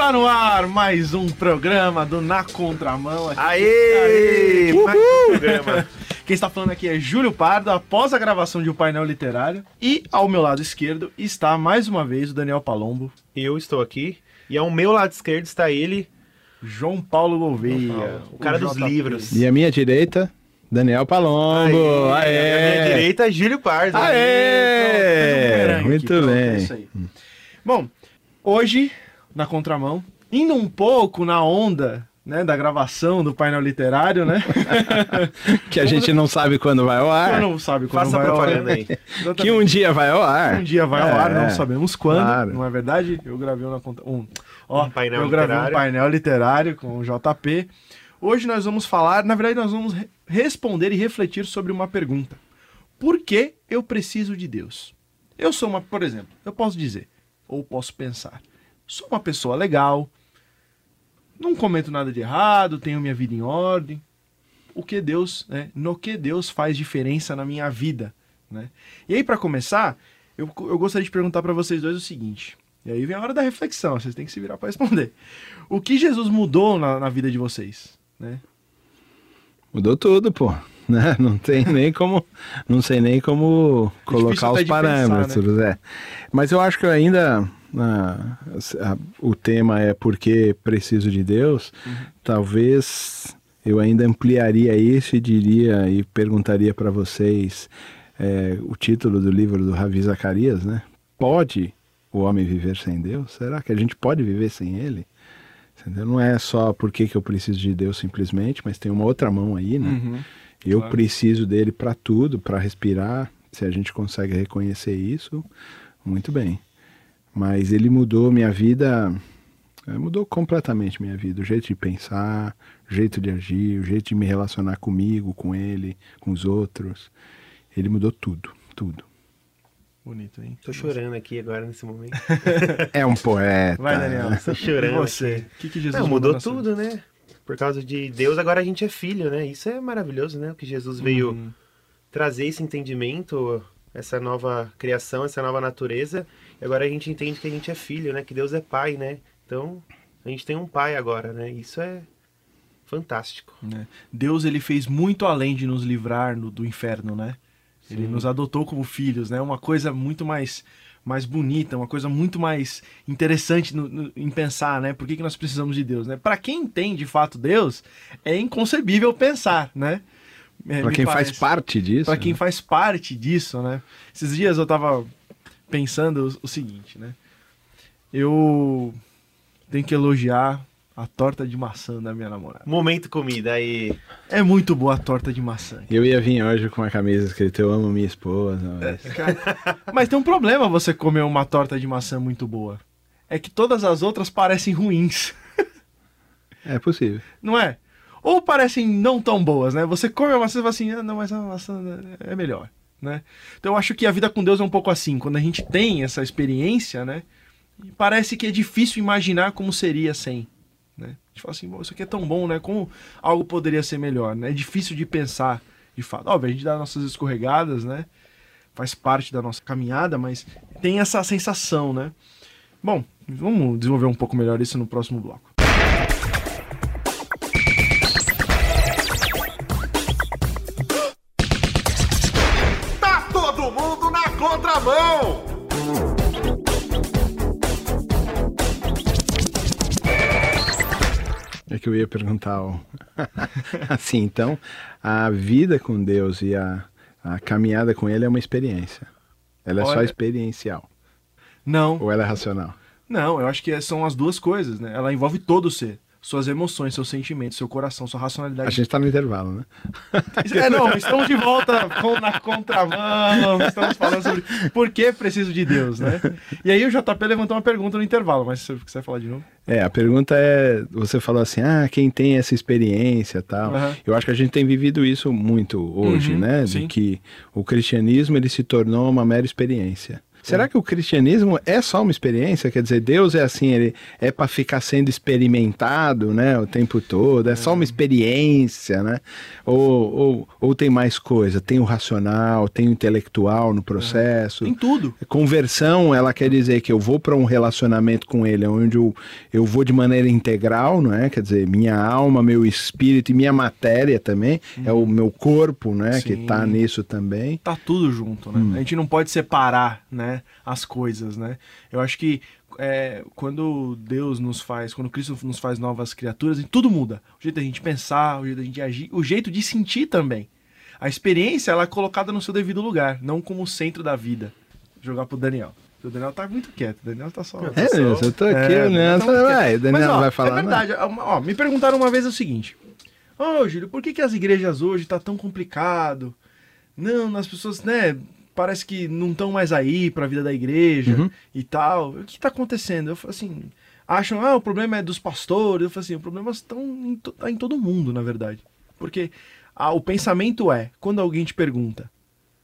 Está no ar mais um programa do Na Contramão. Aqui. Aê! Aê! Mais um programa. Quem está falando aqui é Júlio Pardo, após a gravação de um painel literário. E ao meu lado esquerdo está mais uma vez o Daniel Palombo, Eu estou aqui e ao meu lado esquerdo está ele, João Paulo Gouveia, o cara dos JP. livros. E a minha direita, Daniel Palombo. Aê! Aê! À minha direita, Júlio Pardo. Aê! Bumerangue Muito pronto, bem. é isso aí. Bom, hoje, na contramão, indo um pouco na onda né, da gravação do painel literário, né? Que a gente não sabe quando vai ao ar. não sabe quando Faça vai ao ar. aí. Que um dia vai ao ar. Um dia vai ao ar, É, não sabemos quando, claro. não é verdade? Eu gravei um conta. Um, ó, Um painel eu gravei literário. um painel literário com o JP. Hoje nós vamos falar, na verdade, nós vamos re- responder e refletir sobre uma pergunta. Por que eu preciso de Deus? Eu sou uma, por exemplo, eu posso dizer, ou posso pensar, sou uma pessoa legal, não cometo nada de errado, tenho minha vida em ordem. O que Deus, né? No que Deus faz diferença na minha vida, né? E aí, para começar, eu, eu gostaria de perguntar para vocês dois o seguinte. E aí vem a hora da reflexão, vocês têm que se virar para responder. O que Jesus mudou na, na vida de vocês? Né? Mudou tudo, pô. Né? Não tem nem como, não sei nem como É colocar os de pensar, parâmetros, é. Mas eu acho que ainda ah, a- o tema é porque preciso de Deus. Uhum. Talvez eu ainda ampliaria isso e diria e perguntaria para vocês é, o título do livro do Ravi Zacarias, né? Pode o homem viver sem Deus? Será que a gente pode viver sem Ele? Entendeu? Não é só porque que eu preciso de Deus simplesmente, mas tem uma outra mão aí, né? Uhum. Eu Claro. preciso dele para tudo, para respirar. Se a gente consegue reconhecer isso, muito bem. Mas ele mudou minha vida, eh, mudou completamente minha vida. O jeito de pensar, o jeito de agir, o jeito de me relacionar comigo, com ele, com os outros. Ele mudou tudo, tudo. Bonito, hein? Tô chorando aqui agora nesse momento. É um poeta. Vai, Daniel. Tô chorando E você? aqui. O que, que Jesus Não, mudou tudo, né? Por causa de Deus, agora a gente é filho, né? Isso é maravilhoso, né? O que Jesus veio Uhum. trazer esse entendimento, essa nova criação, essa nova natureza. E agora a gente entende que a gente é filho, né? Que Deus é pai, né? Então, a gente tem um pai agora, né? Isso é fantástico. né? Deus ele fez muito além de nos livrar no- do inferno, né? Ele nos adotou como filhos, né? Uma coisa muito mais mais bonita, uma coisa muito mais interessante no- no- em pensar, né? Por que, que nós precisamos de Deus, né? Para quem tem de fato Deus, é inconcebível pensar, né? É, Para quem faz parece. parte disso. Para quem né? faz parte disso, né? Esses dias eu tava pensando o, o seguinte, né? Eu tenho que elogiar a torta de maçã da minha namorada. Momento comida aí. É muito boa a torta de maçã. Eu ia vir hoje com uma camisa escrita Eu amo minha esposa. Mas... Cara, Mas tem um problema você comer uma torta de maçã muito boa. É que todas as outras parecem ruins, É possível. não é? Ou parecem não tão boas, né? Você come a maçã e fala assim, ah, não, mas a maçã é melhor, né? Então eu acho que a vida com Deus é um pouco assim. Quando a gente tem essa experiência, né? Parece que é difícil imaginar como seria sem. Né? A gente fala assim, "Bom, isso aqui é tão bom, né? Como algo poderia ser melhor, né? É difícil de pensar, de fato. Óbvio, a gente dá nossas escorregadas, né? Faz parte da nossa caminhada, mas tem essa sensação, né? Bom, vamos desenvolver um pouco melhor isso no próximo bloco. Tá todo mundo na contramão! Que eu ia perguntar ó. assim, então, a vida com Deus e a, a caminhada com Ele é uma experiência. Ela é só Olha- experiencial. Não, Ou ela é racional? não, eu acho que são as duas coisas, né? Ela envolve todo o ser. Suas emoções, seus sentimentos, seu coração, sua A racionalidade. gente tá no intervalo, né? É, não, estamos de volta na contramão, estamos falando sobre por que preciso de Deus, né? E aí o JP levantou uma pergunta no intervalo, mas se você quiser falar de novo. É, a pergunta é, você falou assim, ah, quem tem essa experiência e tal. Aham. Eu acho que a gente tem vivido isso muito hoje, Uhum, né? sim. De que o cristianismo ele se tornou uma mera experiência. Será que o cristianismo é só uma experiência? Quer dizer, Deus é assim, ele é para ficar sendo experimentado, né, o tempo todo, é só uma experiência, né? Ou, ou, ou tem mais coisa? Tem o racional, tem o intelectual no processo. Tem tudo. Conversão, ela quer dizer que eu vou para um relacionamento com ele, onde eu, eu vou de maneira integral, não é? Quer dizer, minha alma, meu espírito e minha matéria também, é o meu corpo, né, que Sim. está nisso também. tá tudo junto, né? A gente não pode separar, né, as coisas, né? Eu acho que é, quando Deus nos faz, quando Cristo nos faz novas criaturas, tudo muda. O jeito da gente pensar, o jeito da gente agir, o jeito de sentir também. A experiência, ela é colocada no seu devido lugar, não como o centro da vida. Vou jogar pro Daniel. O Daniel tá muito quieto, o Daniel tá só... É, Deus, eu tô aqui, É, né? tá Vai. Daniel Mas, ó, vai falar. É verdade. Ó, ó, me perguntaram uma vez o seguinte: Ô, Júlio, por que, que as igrejas hoje tá tão complicado? Não, as pessoas, né? Parece que não estão mais aí pra vida da igreja Uhum. e tal. O que tá acontecendo? Eu falo assim. Acham, ah, o problema é dos pastores. Eu falo assim, o problema estão em, to- tá em todo mundo, na verdade. Porque ah, o pensamento é, quando alguém te pergunta,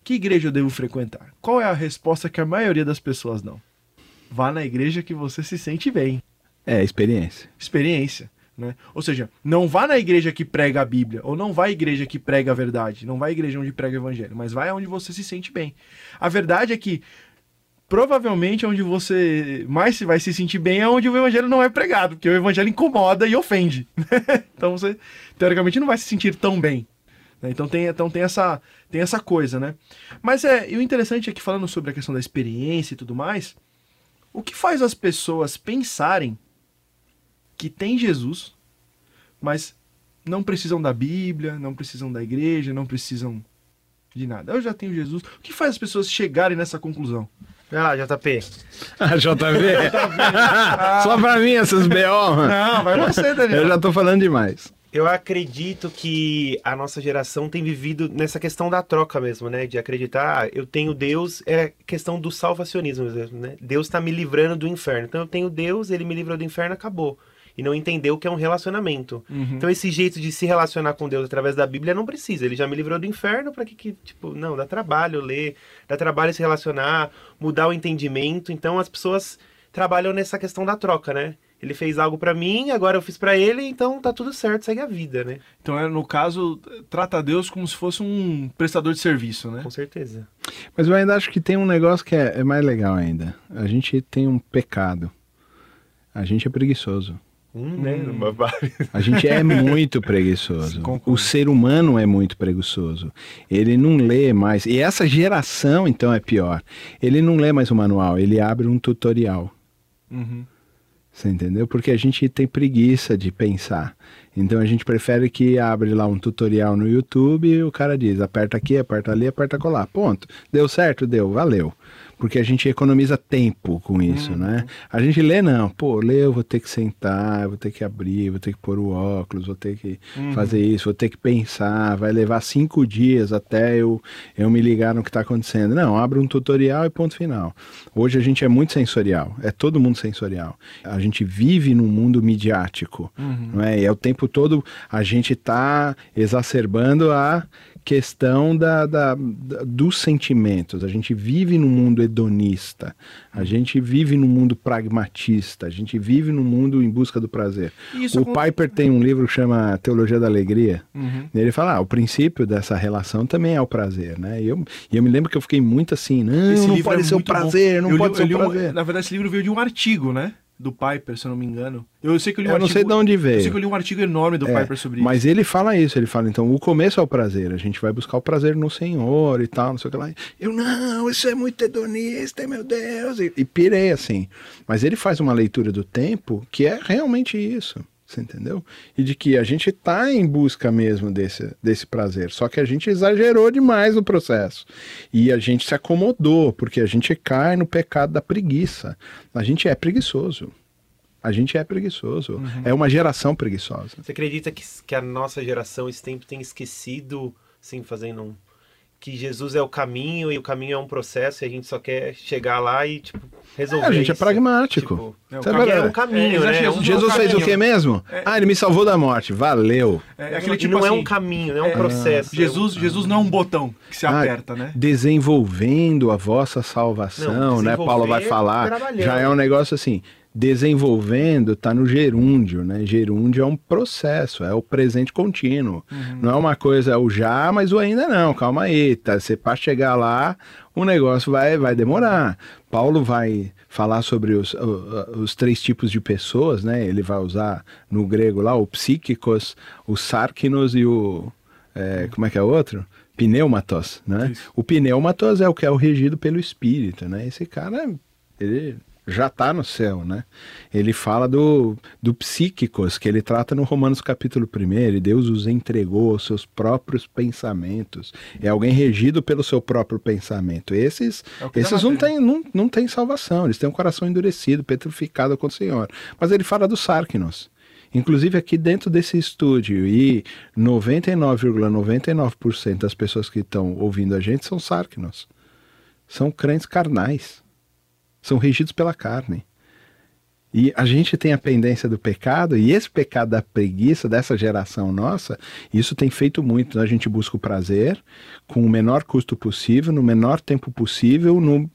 que igreja eu devo frequentar? Qual é a resposta que a maioria das pessoas dão? Vá na igreja que você se sente bem É, experiência. experiência. Né? Ou seja, não vá na igreja que prega a Bíblia, ou não vá à igreja que prega a verdade, não vá à igreja onde prega o evangelho, mas vai aonde você se sente bem. A verdade é que provavelmente onde você mais vai se sentir bem é onde o evangelho não é pregado, porque o evangelho incomoda e ofende. então você teoricamente não vai se sentir tão bem. né? Então tem, então tem essa tem essa coisa, né? Mas é, e o interessante é que falando sobre a questão da experiência e tudo mais, o que faz as pessoas pensarem que tem Jesus, mas não precisam da Bíblia, não precisam da igreja, não precisam de nada. Eu já tenho Jesus. O que faz as pessoas chegarem nessa conclusão? Vai lá, JP. Ah, JV? Só pra mim essas BO, mano. Não, vai você, Daniel. Eu já tô falando demais. Eu acredito que a nossa geração tem vivido nessa questão da troca mesmo, né? De acreditar, ah, eu tenho Deus, é questão do salvacionismo mesmo, né? Deus tá me livrando do inferno. Então eu tenho Deus, ele me livrou do inferno, acabou. E não entendeu que é um relacionamento. Uhum. Então esse jeito de se relacionar com Deus através da Bíblia não precisa. Ele já me livrou do inferno, para que que, tipo, não, dá trabalho ler, dá trabalho se relacionar, mudar o entendimento. Então as pessoas trabalham nessa questão da troca, né? Ele fez algo pra mim, agora eu fiz pra ele, então tá tudo certo, segue a vida, né? Então, é, no caso, trata Deus como se fosse um prestador de serviço, né? Com certeza. Mas eu ainda acho que tem um negócio que é, é mais legal ainda. A gente tem um pecado. A gente é preguiçoso. Hum, né? Hum. A gente é muito preguiçoso. O ser humano é muito preguiçoso. Ele não lê mais. E essa geração, então, é pior. Ele não lê mais o manual, ele abre um tutorial. Uhum. Você entendeu? Porque a gente tem preguiça de pensar. Então a gente prefere que abre lá um tutorial no YouTube e o cara diz: aperta aqui, aperta ali, aperta colar. Ponto. Deu certo? Deu, valeu. Porque a gente economiza tempo com isso, né? A gente lê, não. Pô, lê, eu vou ter que sentar, eu vou ter que abrir, vou ter que pôr o óculos, vou ter que fazer isso, vou ter que pensar. Vai levar cinco dias até eu, eu me ligar no que está acontecendo. Não, abre um tutorial e ponto final. Hoje a gente é muito sensorial, é todo mundo sensorial. A gente vive num mundo midiático, não é? E é o tempo todo a gente está exacerbando a questão da, da- da- dos sentimentos. A gente vive num mundo hedonista, a gente vive num mundo pragmatista, a gente vive num mundo em busca do prazer. Isso o acon- Piper tem um livro que chama Teologia da Alegria. Uhum. Ele fala, ah, o princípio dessa relação também é o prazer, né? E eu, e eu me lembro que eu fiquei muito assim, não, Esse não pode é ser o muito bom. prazer, não Eu li- pode eu ser li o prazer. na verdade, esse livro veio de um artigo, né? Do Piper, se eu não me engano. Eu sei que eu li um Eu não artigo. sei de onde Eu sei veio. que eu li um artigo enorme do É, Piper sobre Mas ele fala isso, ele fala, então, o começo é o prazer, a gente vai buscar o prazer no Senhor e tal, não sei o que lá. Eu, não, isso é muito hedonista, meu Deus, e, e pirei assim. Mas ele faz uma leitura do tempo que é realmente isso, você entendeu? E de que a gente tá em busca mesmo desse, desse prazer, só que a gente exagerou demais no processo. E a gente se acomodou, porque a gente cai no pecado da preguiça. A gente é preguiçoso. A gente é preguiçoso. É uma geração preguiçosa. Você acredita que, que a nossa geração esse tempo tem esquecido, assim, fazendo um... que Jesus é o caminho e o caminho é um processo e a gente só quer chegar lá e, tipo, resolver É, a gente é isso. pragmático. Tipo, É, o é galera? um caminho, É, né? Jesus Um- Jesus fez o que mesmo? Ah, ele me salvou da morte. Valeu. É, aquele tipo não é assim, um caminho, não é um é, processo. Jesus, Jesus não é um botão que se Ah, aperta, né? Desenvolvendo a vossa salvação, Não, né? Paulo vai falar. Já é um negócio assim. Desenvolvendo tá no gerúndio, né? Gerúndio é um processo, é o presente contínuo. Não é uma coisa, é o já, mas o ainda não. Calma aí, tá? Você para chegar lá, o negócio vai, vai demorar. Paulo vai falar sobre os, os três tipos de pessoas, né? Ele vai usar no grego lá o psíquicos, o sarkinos e o. é, como é que é o outro? Pneumatos, né? Isso. O pneumatos é o que é o regido pelo espírito, né? Esse cara, ele já está no céu, né? Ele fala do, do psíquicos, que ele trata no Romanos capítulo 1, e Deus os entregou aos seus próprios pensamentos. É alguém regido pelo seu próprio pensamento. Esses, É esses não têm não, não tem salvação, eles têm um coração endurecido, petrificado com o Senhor. Mas ele fala dos sárquinos. Inclusive aqui dentro desse estúdio, e 99,99% das pessoas que estão ouvindo a gente são sárquinos. São crentes carnais. São regidos pela carne. E a gente tem a pendência do pecado, e esse pecado da preguiça dessa geração nossa, isso tem feito muito. A gente busca o prazer com o menor custo possível, no menor tempo possível, no,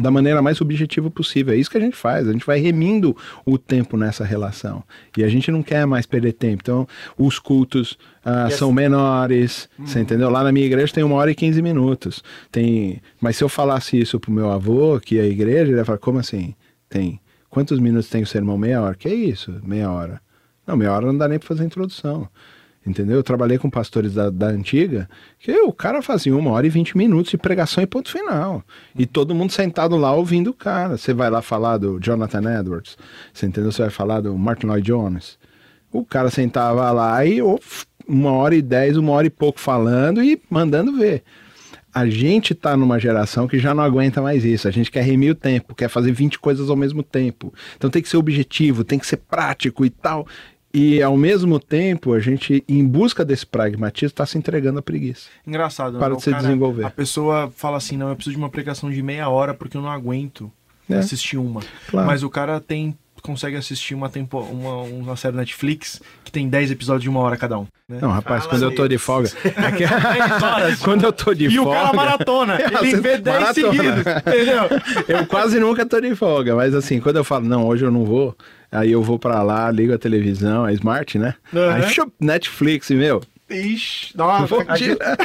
da maneira mais objetiva possível. É isso que a gente faz. A gente vai remindo o tempo nessa relação. E a gente não quer mais perder tempo. Então, os cultos ah, são assim- menores, você entendeu? Lá na minha igreja tem uma hora e 15 minutos. Tem... Mas se eu falasse isso pro meu avô, que é a igreja, ele ia falar, como assim? Tem. Quantos minutos tem o sermão? Meia hora. Que é isso? Meia hora. Não, meia hora não dá nem para fazer introdução. Entendeu? Eu trabalhei com pastores da, da antiga, que o cara fazia uma hora e vinte minutos de pregação e ponto final. E todo mundo sentado lá ouvindo o cara. Você vai lá falar do Jonathan Edwards, você entendeu? Você vai falar do Martin Lloyd Jones. O cara sentava lá e ô, uma hora e dez, uma hora e pouco falando e mandando ver. A gente tá numa geração que já não aguenta mais isso. A gente quer remir o tempo, quer fazer 20 coisas ao mesmo tempo. Então tem que ser objetivo, tem que ser prático e tal. E ao mesmo tempo, a gente, em busca desse pragmatismo, está se entregando à preguiça. Engraçado. Para né? de se desenvolver. A pessoa fala assim, não, eu preciso de uma pregação de meia hora porque eu não aguento É. assistir uma. Claro. Mas o cara tem consegue assistir uma, tempo, uma, uma série Netflix que tem 10 episódios de uma hora cada um. né? Não, rapaz, Fala quando eu tô de folga. é que- 10 horas. quando eu tô de e folga. o cara maratona. Ele vê 10 maratona. seguidos. Entendeu? Eu quase nunca tô de folga, mas assim, quando eu falo, não, hoje eu não vou, aí eu vou pra lá, ligo a televisão, é smart, né? Uhum. Aí, Netflix, meu. Ixi, dá uma. Vou a gente- tirar.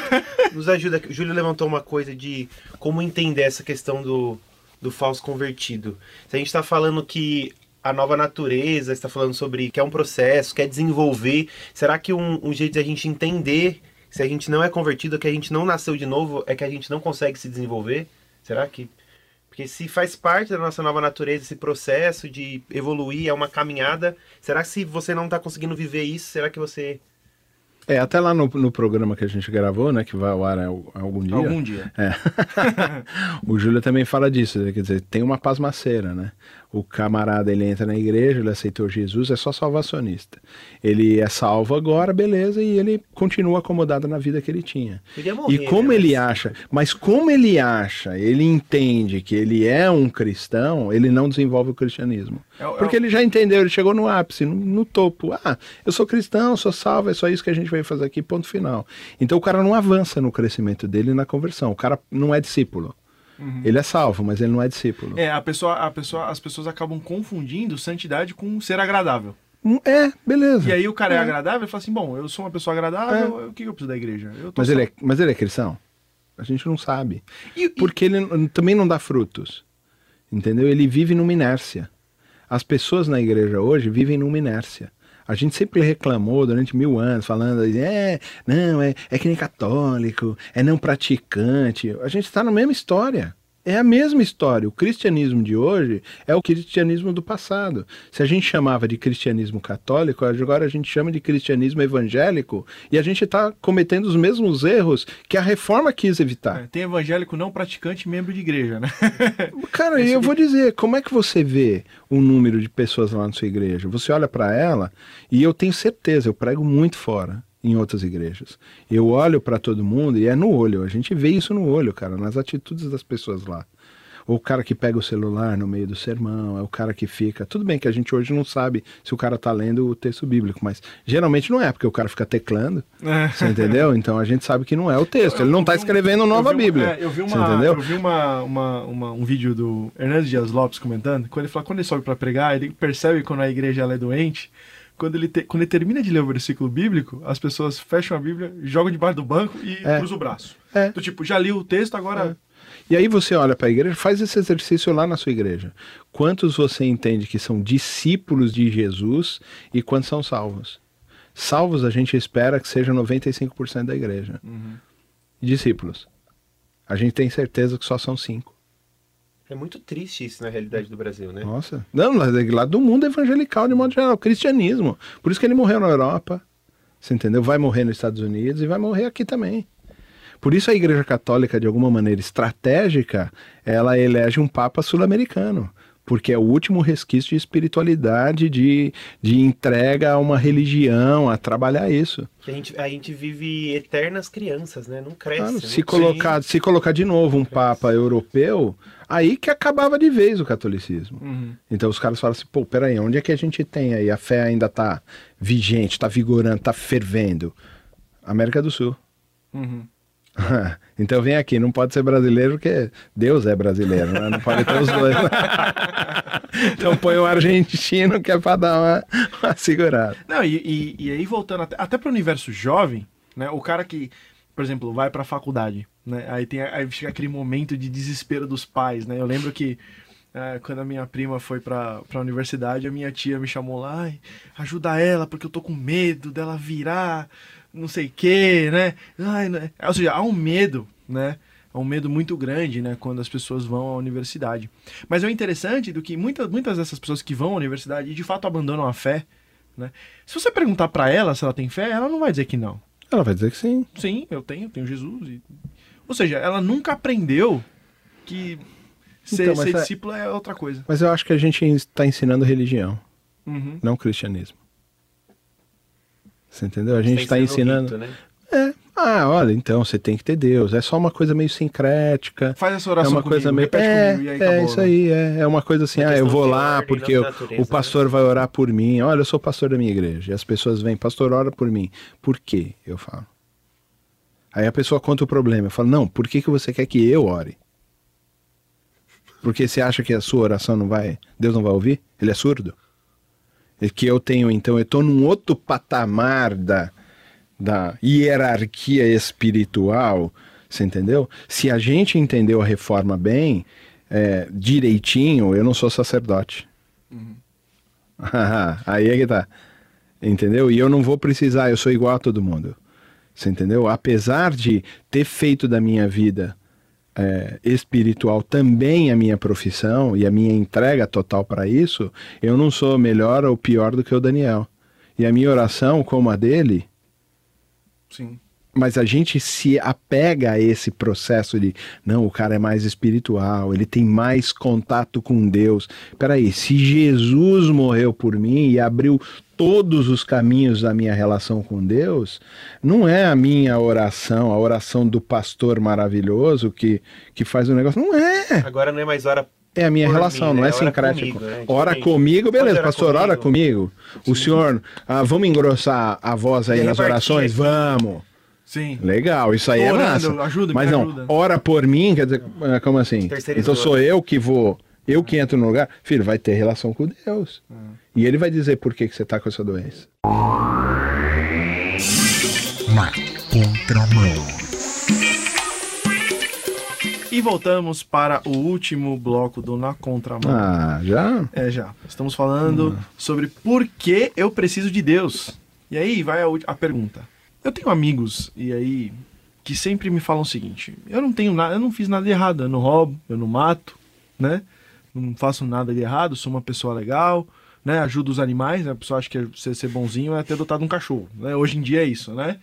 Nos ajuda. O Júlio levantou uma coisa de como entender essa questão do, do falso convertido. Se a gente está falando que a nova natureza, está falando sobre que é um processo, quer desenvolver, será que um, um jeito de a gente entender se a gente não é convertido, que a gente não nasceu de novo, é que a gente não consegue se desenvolver? Será que. Porque se faz parte da nossa nova natureza esse processo de evoluir, é uma caminhada, será que se você não está conseguindo viver isso, será que você. É, até lá no, no programa que a gente gravou, né, que vai ao ar al- algum dia. Algum dia. É. o Júlio também fala disso, quer dizer, tem uma pasmaceira, né? O camarada, ele entra na igreja, ele aceitou Jesus, é só salvacionista. Ele é salvo agora, beleza, e ele continua acomodado na vida que ele tinha. Morrer, E como né? ele acha, mas como ele acha, ele entende que ele é um cristão, ele não desenvolve o cristianismo. É o- é Porque ele já entendeu, ele chegou no ápice, no, no topo. Ah, eu sou cristão, sou salvo, é só isso que a gente vai fazer aqui, ponto final. Então o cara não avança no crescimento dele e na conversão. O cara não é discípulo. Ele é salvo, mas ele não é discípulo. É, a pessoa, a pessoa, as pessoas acabam confundindo santidade com ser agradável. Hum, É, beleza. E aí o cara é, É. agradável e fala assim, bom, eu sou uma pessoa agradável, o que eu preciso da igreja? Mas ele, é, mas ele é cristão? A gente não sabe. E- e- Porque ele também não dá frutos. Entendeu? Ele vive numa inércia. As pessoas na igreja hoje vivem numa inércia. A gente sempre reclamou durante mil anos, falando, é, não, é, é que nem católico, é não praticante. A gente está na mesma história. É a mesma história. O cristianismo de hoje é o cristianismo do passado. Se a gente chamava de cristianismo católico, agora a gente chama de cristianismo evangélico e a gente está cometendo os mesmos erros que a reforma quis evitar. É, tem evangélico não praticante membro de igreja, né? Cara, e eu vou dizer, como é que você vê o número de pessoas lá na sua igreja? Você olha para ela e eu tenho certeza, eu prego muito fora. Em outras igrejas. Eu olho para todo mundo e é no olho. A gente vê isso no olho, cara, nas atitudes das pessoas lá. Ou o cara que pega o celular no meio do sermão, é o cara que fica. Tudo bem que a gente hoje não sabe se o cara tá lendo o texto bíblico, mas geralmente não é, porque o cara fica teclando. É. Você entendeu? Então a gente sabe que não é o texto. Ele não tá escrevendo nova eu vi Bíblia. é, eu vi, uma, entendeu? eu vi uma, uma- uma- um vídeo do Hernandes Dias Lopes comentando, quando ele fala quando ele sobe para pregar, ele percebe quando a igreja ela é doente. Quando ele, te- quando ele termina de ler o versículo bíblico, as pessoas fecham a Bíblia, jogam debaixo do banco e É. cruzam o braço. É. Do tipo, já li o texto, agora. E aí você olha para a igreja, faz esse exercício lá na sua igreja. Quantos você entende que são discípulos de Jesus e quantos são salvos? Salvos a gente espera que seja 95% da igreja. Discípulos. A gente tem certeza que só são cinco. É muito triste isso na realidade do Brasil, né? Nossa. Não, lá, lá do mundo evangelical, de modo geral, cristianismo. Por isso que ele morreu na Europa. Você entendeu? Vai morrer nos Estados Unidos e vai morrer aqui também. Por isso a Igreja Católica, de alguma maneira estratégica, ela elege um Papa sul-americano. Porque é o último resquício de espiritualidade, de, de entrega a uma religião, a trabalhar isso. A gente, a gente vive eternas crianças, né? Não cresce. Claro, não se, colocar, se colocar de novo um Papa europeu, aí que acabava de vez o catolicismo. Uhum. Então os caras falam assim, pô, peraí, onde é que a gente tem aí? A fé ainda tá vigente, tá vigorando, tá fervendo. América do Sul. Uhum. então vem aqui, não pode ser brasileiro porque Deus é brasileiro, né? Não pode ter os dois. né? então põe o argentino que é pra dar uma, uma segurada. Não, e, e, e aí voltando até, até para o universo jovem, né? O cara que, por exemplo, vai para a faculdade, né? Aí tem aí chega aquele momento de desespero dos pais, né? Eu lembro que é, quando a minha prima foi para a universidade, a minha tia me chamou lá, ajuda ela porque eu tô com medo dela virar, não sei o quê, né? Ai, né? Ou seja, há um medo, né? Há um medo muito grande, né, quando as pessoas vão à universidade. Mas é o interessante do que muitas, muitas dessas pessoas que vão à universidade e de fato abandonam a fé, né? Se você perguntar para ela se ela tem fé, ela não vai dizer que não. Ela vai dizer que sim. Sim, eu tenho, eu tenho Jesus. e- Ou seja, ela nunca aprendeu que ser, Então, ser é- discípulo é outra coisa. Mas eu acho que a gente está ensinando religião, Uhum. não cristianismo. Você entendeu? A gente Tá está ensinando. rito, né? É. Ah, olha, então você tem que ter Deus. É só uma coisa meio sincrética. Faz essa É oração uma coisa comigo, meio. repete É, comigo e aí é acabou, isso né? aí. É, é uma coisa assim. Uma Ah, eu vou lá ordem, porque de natureza, o pastor né? vai orar por mim. Olha, eu sou pastor da minha igreja. E as pessoas vêm, pastor, ora por mim. Por quê? Eu falo. Aí a pessoa conta o problema. Eu falo, não, por que, que você quer que eu ore? Porque você acha que a sua oração não vai. Deus não vai ouvir? Ele é surdo? E que eu tenho, então, eu estou num outro patamar da, da hierarquia espiritual, você entendeu? Se a gente entendeu a reforma bem, é, direitinho, eu não sou sacerdote. Aí é que tá. Entendeu? E eu não vou precisar, eu sou igual a todo mundo. Você entendeu? Apesar de ter feito da minha vida é, espiritual também a minha profissão e a minha entrega total para isso, eu não sou melhor ou pior do que o Daniel. E a minha oração, como a dele, Sim. Mas a gente se apega a esse processo de não, o cara é mais espiritual, ele tem mais contato com Deus. Peraí, se Jesus morreu por mim e abriu todos os caminhos da minha relação com Deus, não é a minha oração, a oração do pastor maravilhoso que, que faz o negócio. Não é. Agora não é mais hora É a minha Por relação, mim, não né? é Ora sincrético. comigo, né? Ora comigo, beleza, pastor, ora comigo. comigo. O senhor, ah, vamos engrossar a voz aí nas orações? Vamos. Sim. Legal, isso aí é Orando, massa. ajuda, Mas não, ajuda. ora por mim, quer dizer, ah, como assim? Então sou eu que vou, eu que entro no lugar. Filho, vai ter relação com Deus. E ele vai dizer por que, que você tá com essa doença. Na contramão. E voltamos para o último bloco do Na Contramão. Ah, já? É, já. Estamos falando sobre por que eu preciso de Deus. E aí vai a, a pergunta. Eu tenho amigos, e aí, que sempre me falam o seguinte: eu não tenho nada, eu não fiz nada de errado, eu não roubo, eu não mato, né? Não faço nada de errado, sou uma pessoa legal, né? Ajudo os animais, né? a pessoa acha que ser, ser bonzinho é ter adotado um cachorro, né? Hoje em dia é isso, né?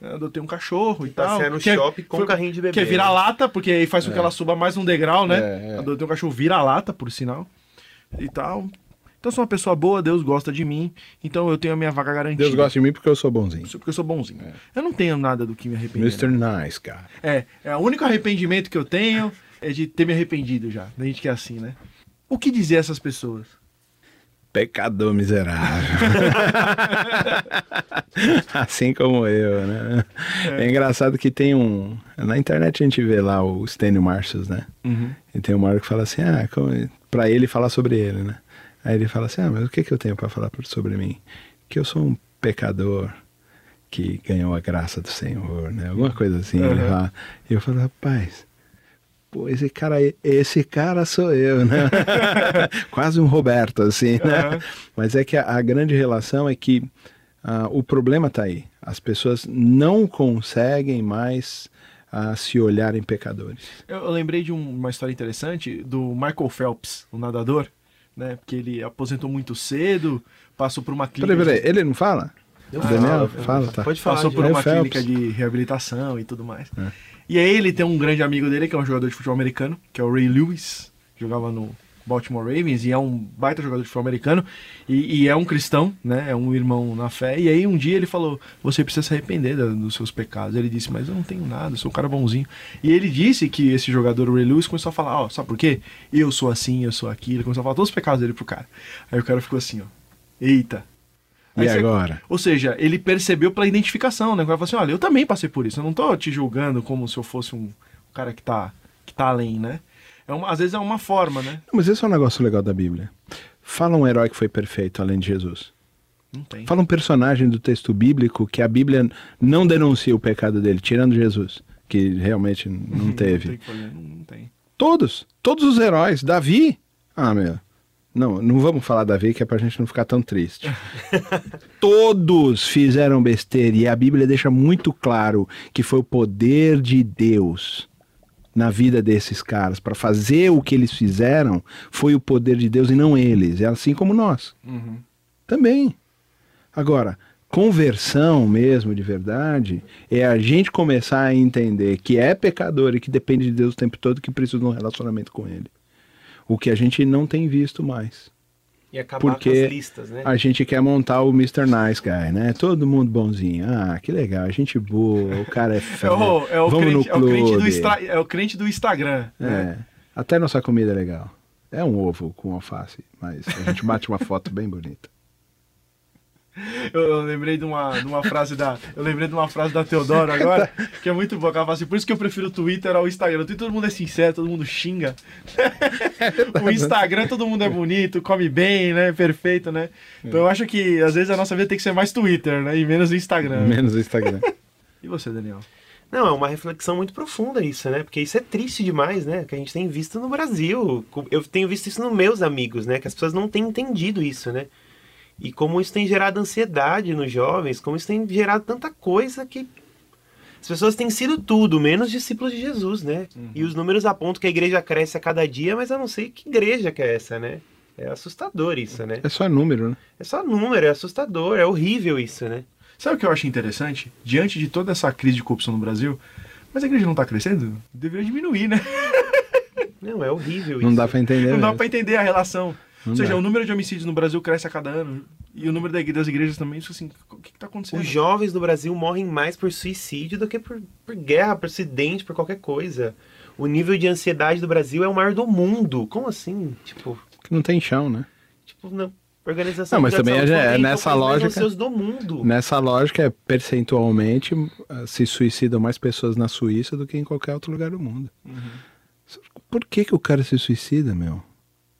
Eu adotei um cachorro e tal. Passear no Quer- shopping com foi- carrinho de bebê. Quer virar lata, porque aí faz com que ela suba mais um degrau, né? É, é. Adotei um cachorro vira-lata, por sinal. E tal. Então eu sou uma pessoa boa, Deus gosta de mim, então eu tenho a minha vaga garantida. Deus gosta de mim porque eu sou bonzinho. Porque eu sou bonzinho. Eu não tenho nada do que me arrepender. Mr. Nice, cara. É, é, o único arrependimento que eu tenho é de ter me arrependido já. Da gente que é assim, né? O que dizer a essas pessoas? Pecador miserável. assim como eu, né? É. engraçado que tem um. Na internet a gente vê lá o Stênio Marcius, né? Uhum. E tem uma hora que fala assim: ah, como... pra ele falar sobre ele, né? Aí ele fala assim: ah, mas o que, que eu tenho para falar sobre mim? Que eu sou um pecador que ganhou a graça do Senhor, né? Alguma coisa assim. Uhum. Ele fala. E eu falo, rapaz, pô, esse cara, esse cara sou eu, né? Quase um Roberto, assim, né? Uhum. Mas é que a, a grande relação é que uh, o problema está aí. As pessoas não conseguem mais uh, se olharem pecadores. Eu, eu lembrei de um, uma história interessante do Michael Phelps, o nadador, né? Porque ele aposentou muito cedo, passou por uma clínica. Peraí, peraí, ele não fala? Eu Daniel, falo, fala, tá. Pode falar. Passou por uma Phelps. clínica de reabilitação e tudo mais. É. E aí ele tem um grande amigo dele, que é um jogador de futebol americano, que é o Ray Lewis, que jogava no Baltimore Ravens, e é um baita jogador de futebol americano, e, e é um cristão, né? É um irmão na fé. E aí um dia ele falou: Você precisa se arrepender da- dos seus pecados. Ele disse: Mas eu não tenho nada, eu sou um cara bonzinho. E ele disse que esse jogador, o Ray Lewis, começou a falar: Ó, sabe por quê? Eu sou assim, eu sou aquilo. Ele começou a falar todos os pecados dele pro cara. Aí o cara ficou assim: Ó, Eita. E Aí você- agora? ou seja, ele percebeu pela identificação, né? O cara falou assim, olha, eu também passei por isso. Eu não tô te julgando como se eu fosse um cara que tá, que tá além, né? É uma, às vezes é uma forma, né? Não, Mas esse é um negócio legal da Bíblia. Fala um herói que foi perfeito além de Jesus. Não tem. Fala um personagem do texto bíblico que a Bíblia não denuncia o pecado dele, tirando Jesus, que realmente não teve. não tem. Todos, todos os heróis. Davi. Ah, meu. Não, não vamos falar Davi, que é pra gente não ficar tão triste. Todos fizeram besteira e a Bíblia deixa muito claro que foi o poder de Deus na vida desses caras para fazer o que eles fizeram, foi o poder de Deus e não eles, é assim como nós. Uhum. Também. Agora, conversão mesmo de verdade é a gente começar a entender que é pecador e que depende de Deus o tempo todo que precisa de um relacionamento com ele. O que a gente não tem visto mais. E acabar Porque com as listas, né? A gente quer montar o Mr. Nice Guy, né? Todo mundo bonzinho. Ah, que legal, gente boa, o cara é É fé. o, é, o Vamos crente, no é, o crente do extra- é o crente do Instagram. né? É. Até nossa comida é legal. É um ovo com alface, mas a gente bate uma foto bem bonita. Eu, eu lembrei de uma, de uma frase da. Eu lembrei de uma frase da Teodoro agora, que é muito boa. Ela fala assim, por isso que eu prefiro o Twitter ao Instagram. No Twitter todo mundo é sincero, todo mundo xinga. o Instagram todo mundo é bonito, come bem, né? Perfeito, né? Então eu acho que às vezes a nossa vida tem que ser mais Twitter, né? E menos Instagram. Menos o Instagram. E você, Daniel? Não, é uma reflexão muito profunda isso, né? Porque isso é triste demais, né? Que a gente tem visto no Brasil. Eu tenho visto isso nos meus amigos, né? Que as pessoas não têm entendido isso, né? E como isso tem gerado ansiedade nos jovens, como isso tem gerado tanta coisa que as pessoas têm sido tudo, menos discípulos de Jesus, né? E os números apontam que a igreja cresce a cada dia, mas eu não sei que igreja que é essa, né? É assustador isso, né? É só número, né? É só número, é assustador, é horrível isso, né? Sabe o que eu acho interessante? Diante de toda essa crise de corrupção no Brasil, mas a igreja não tá crescendo? Deveria diminuir, né? Não, é horrível Não isso. dá pra entender. Não dá mesmo. pra entender a relação. Não Ou seja, dá. o número de homicídios no Brasil cresce a cada ano. E o número das igrejas também. Isso assim, o que, que tá acontecendo? Os jovens do Brasil morrem mais por suicídio do que por, por guerra, por acidente, por qualquer coisa. O nível de ansiedade do Brasil é o maior do mundo. Como assim? Tipo, Que não tem chão, né? tipo na organização Não, mas também é- é nessa "Então, lógica- ansiosos do mundo. Nessa lógica, é percentualmente ah, se suicidam mais pessoas na Suíça do que em qualquer outro lugar do mundo. Por que, que o cara se suicida, meu?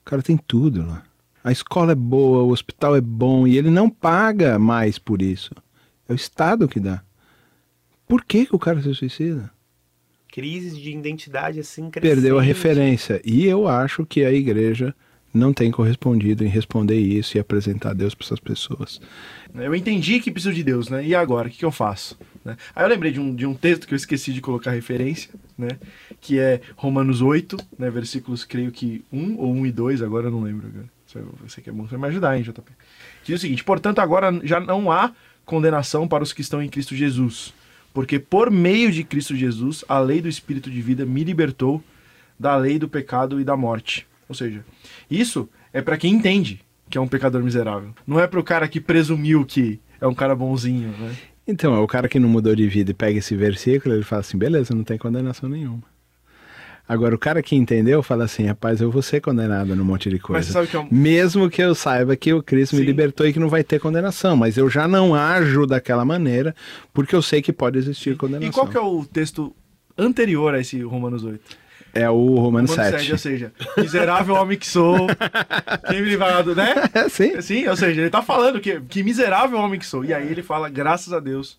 O cara tem tudo lá. A escola é boa, o hospital é bom e ele não paga mais por isso. É o Estado que dá. Por que, que o cara se suicida? Crises de identidade assim Perdeu a referência. E eu acho que a igreja não tem correspondido em responder isso e apresentar Deus para essas pessoas. Eu entendi que preciso de Deus, né? E agora, o que, que eu faço? Né? Aí eu lembrei de um, de um texto que eu esqueci de colocar referência, né? Que é Romanos 8, né? Versículos, creio que 1 ou 1 e 2, agora eu não lembro. Você- que é bom, você vai me ajudar, hein, JP? Diz o seguinte: Portanto, agora já não há condenação para os que estão em Cristo Jesus. Porque por meio de Cristo Jesus, a lei do Espírito de vida me libertou da lei do pecado e da morte. Ou seja, isso é para quem entende que é um pecador miserável. Não é pro cara que presumiu que é um cara bonzinho, né? Então, é o cara que não mudou de vida e pega esse versículo, ele fala assim, beleza, não tem condenação nenhuma. Agora, o cara que entendeu fala assim, rapaz, eu vou ser condenado num monte de Mas coisa. você sabe que é um... Mesmo que eu saiba que o Cristo me Sim. libertou e que não vai ter condenação, mas eu já não ajo daquela maneira, porque eu sei que pode existir condenação. E qual que é o texto anterior a esse Romanos 8? É o Romanos Romanos 7. ou seja, miserável homem que sou, quem me livrará do... Né? É, sim. Sim, ou seja, ele tá falando que, que miserável homem que sou. E aí ele fala, graças a Deus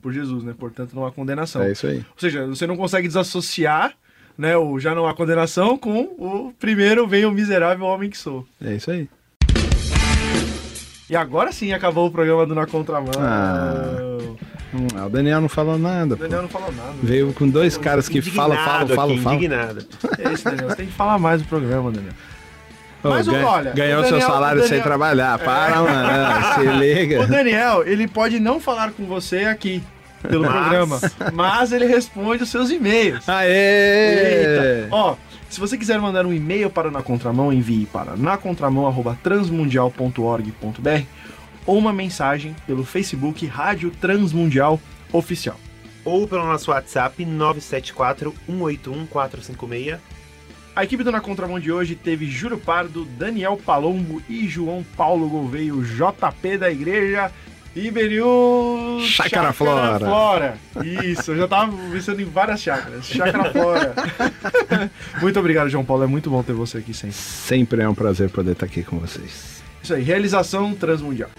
por Jesus, né? Portanto, não há condenação. É isso aí. Ou seja, você não consegue desassociar né, o já não há condenação com o primeiro vem o miserável homem que sou. É isso aí. E agora sim acabou o programa do Na Contramão. Ah. Hum, o Daniel não falou nada. O pô. Daniel não falou nada. Veio com dois caras que falam, falam, falam, falam. Indignado. É isso, Daniel. Você tem que falar mais do programa, Daniel. Ô, Mas ganha- olha, ganhou o seu Daniel- salário o sem Daniel- trabalhar. Para, mano. Se liga. O Daniel, ele pode não falar com você aqui pelo Mas- programa, mas ele responde os seus e-mails. Aê! Eita! Ó, se você quiser mandar um e-mail para o Na Contramão, envie para nacontramão@transmundial.org.br ou uma mensagem pelo Facebook Rádio Transmundial Oficial. Ou pelo nosso WhatsApp 974 181 456. A equipe do Na Contramão de hoje teve Júlio Pardo, Daniel Palombo e João Paulo Gouveia, o JP da Igreja Iberiú Chácara Flora. Flora. Isso, eu já tava pensando em várias chácaras. Chácara Flora. muito obrigado, João Paulo. É muito bom ter você aqui sempre. Sempre é um prazer poder estar aqui com vocês. Isso aí, realização transmundial.